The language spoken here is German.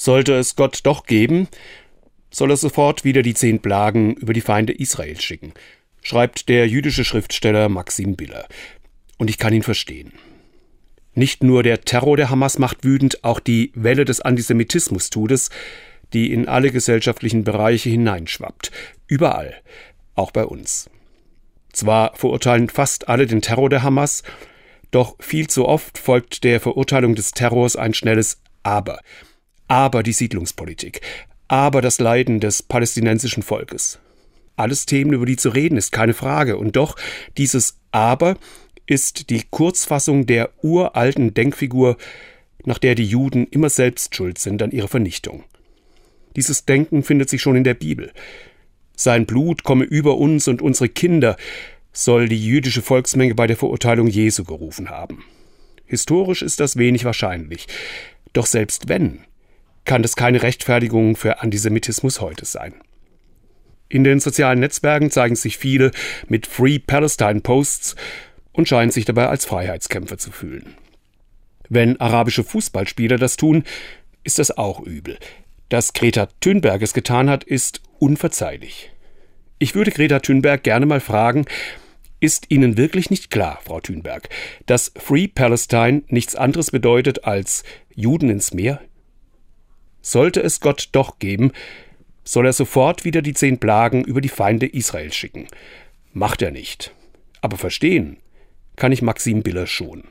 Sollte es Gott doch geben, soll er sofort wieder die zehn Plagen über die Feinde Israels schicken, schreibt der jüdische Schriftsteller Maxim Biller. Und ich kann ihn verstehen. Nicht nur der Terror der Hamas macht wütend, auch die Welle des Antisemitismus tut es, die in alle gesellschaftlichen Bereiche hineinschwappt. Überall, auch bei uns. Zwar verurteilen fast alle den Terror der Hamas, doch viel zu oft folgt der Verurteilung des Terrors ein schnelles Aber aber die Siedlungspolitik, aber das Leiden des palästinensischen Volkes. Alles Themen, über die zu reden ist, keine Frage. Und doch, dieses Aber ist die Kurzfassung der uralten Denkfigur, nach der die Juden immer selbst schuld sind an ihrer Vernichtung. Dieses Denken findet sich schon in der Bibel. Sein Blut komme über uns und unsere Kinder, soll die jüdische Volksmenge bei der Verurteilung Jesu gerufen haben. Historisch ist das wenig wahrscheinlich. Doch selbst wenn, kann das keine Rechtfertigung für Antisemitismus heute sein. In den sozialen Netzwerken zeigen sich viele mit Free Palestine Posts und scheinen sich dabei als Freiheitskämpfer zu fühlen. Wenn arabische Fußballspieler das tun, ist das auch übel. Dass Greta Thunberg es getan hat, ist unverzeihlich. Ich würde Greta Thunberg gerne mal fragen, ist Ihnen wirklich nicht klar, Frau Thunberg, dass Free Palestine nichts anderes bedeutet als Juden ins Meer? Sollte es Gott doch geben, soll er sofort wieder die zehn Plagen über die Feinde Israels schicken. Macht er nicht. Aber verstehen kann ich Maxim Biller schon.